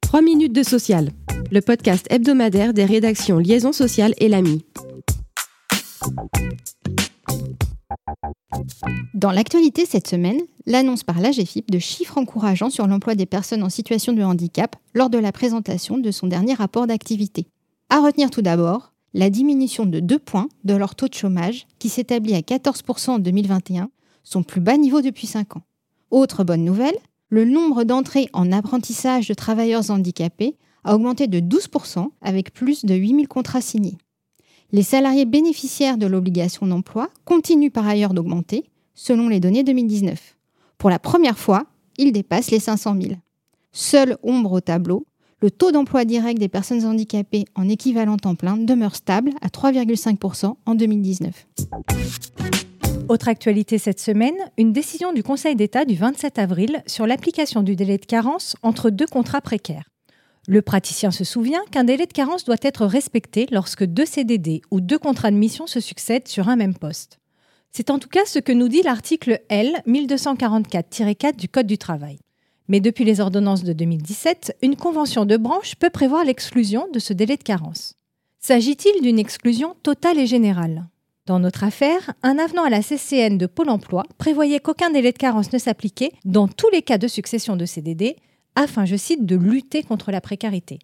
3 minutes de social, le podcast hebdomadaire des rédactions Liaison sociale et l'AMI. Dans l'actualité cette semaine, l'annonce par l'AGFIP de chiffres encourageants sur l'emploi des personnes en situation de handicap lors de la présentation de son dernier rapport d'activité. À retenir tout d'abord, la diminution de 2 points de leur taux de chômage, qui s'établit à 14% en 2021, son plus bas niveau depuis 5 ans. Autre bonne nouvelle, le nombre d'entrées en apprentissage de travailleurs handicapés a augmenté de 12% avec plus de 8000 contrats signés. Les salariés bénéficiaires de l'obligation d'emploi continuent par ailleurs d'augmenter, selon les données 2019. Pour la première fois, ils dépassent les 500 000. Seule ombre au tableau, le taux d'emploi direct des personnes handicapées en équivalent temps plein demeure stable à 3,5% en 2019. Autre actualité cette semaine, une décision du Conseil d'État du 27 avril sur l'application du délai de carence entre deux contrats précaires. Le praticien se souvient qu'un délai de carence doit être respecté lorsque deux CDD ou deux contrats de mission se succèdent sur un même poste. C'est en tout cas ce que nous dit l'article L 1244-4 du Code du travail. Mais depuis les ordonnances de 2017, une convention de branche peut prévoir l'exclusion de ce délai de carence. S'agit-il d'une exclusion totale et générale? Dans notre affaire, un avenant à la CCN de Pôle emploi prévoyait qu'aucun délai de carence ne s'appliquait dans tous les cas de succession de CDD, afin, je cite, de lutter contre la précarité.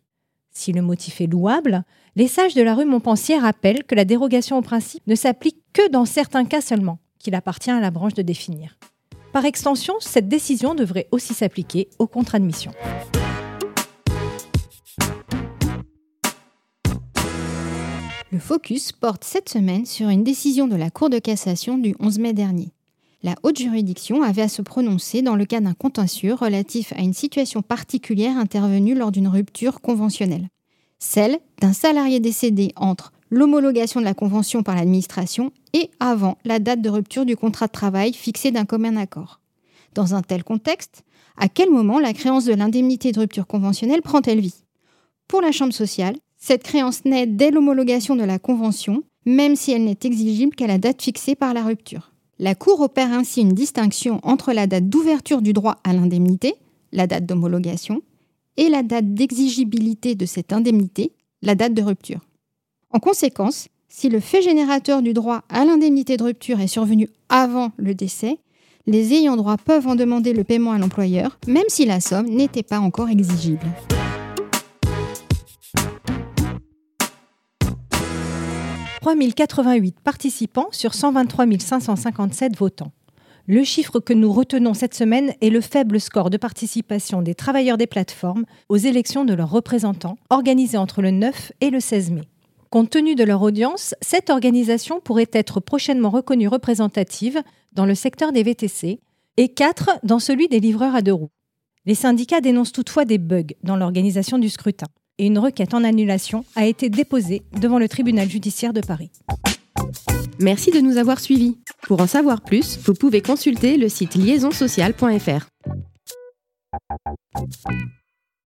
Si le motif est louable, les sages de la rue Montpensier rappellent que la dérogation au principe ne s'applique que dans certains cas seulement, qu'il appartient à la branche de définir. Par extension, cette décision devrait aussi s'appliquer aux contrats Le focus porte cette semaine sur une décision de la Cour de cassation du 11 mai dernier. La haute juridiction avait à se prononcer dans le cas d'un contentieux relatif à une situation particulière intervenue lors d'une rupture conventionnelle. Celle d'un salarié décédé entre l'homologation de la convention par l'administration et avant la date de rupture du contrat de travail fixé d'un commun accord. Dans un tel contexte, à quel moment la créance de l'indemnité de rupture conventionnelle prend-elle vie? Pour la Chambre sociale, cette créance naît dès l'homologation de la Convention, même si elle n'est exigible qu'à la date fixée par la rupture. La Cour opère ainsi une distinction entre la date d'ouverture du droit à l'indemnité, la date d'homologation, et la date d'exigibilité de cette indemnité, la date de rupture. En conséquence, si le fait générateur du droit à l'indemnité de rupture est survenu avant le décès, les ayants droit peuvent en demander le paiement à l'employeur, même si la somme n'était pas encore exigible. 3088 participants sur 123 557 votants. Le chiffre que nous retenons cette semaine est le faible score de participation des travailleurs des plateformes aux élections de leurs représentants, organisées entre le 9 et le 16 mai. Compte tenu de leur audience, cette organisation pourrait être prochainement reconnue représentative dans le secteur des VTC et 4 dans celui des livreurs à deux roues. Les syndicats dénoncent toutefois des bugs dans l'organisation du scrutin et une requête en annulation a été déposée devant le tribunal judiciaire de Paris. Merci de nous avoir suivis. Pour en savoir plus, vous pouvez consulter le site liaisonsocial.fr.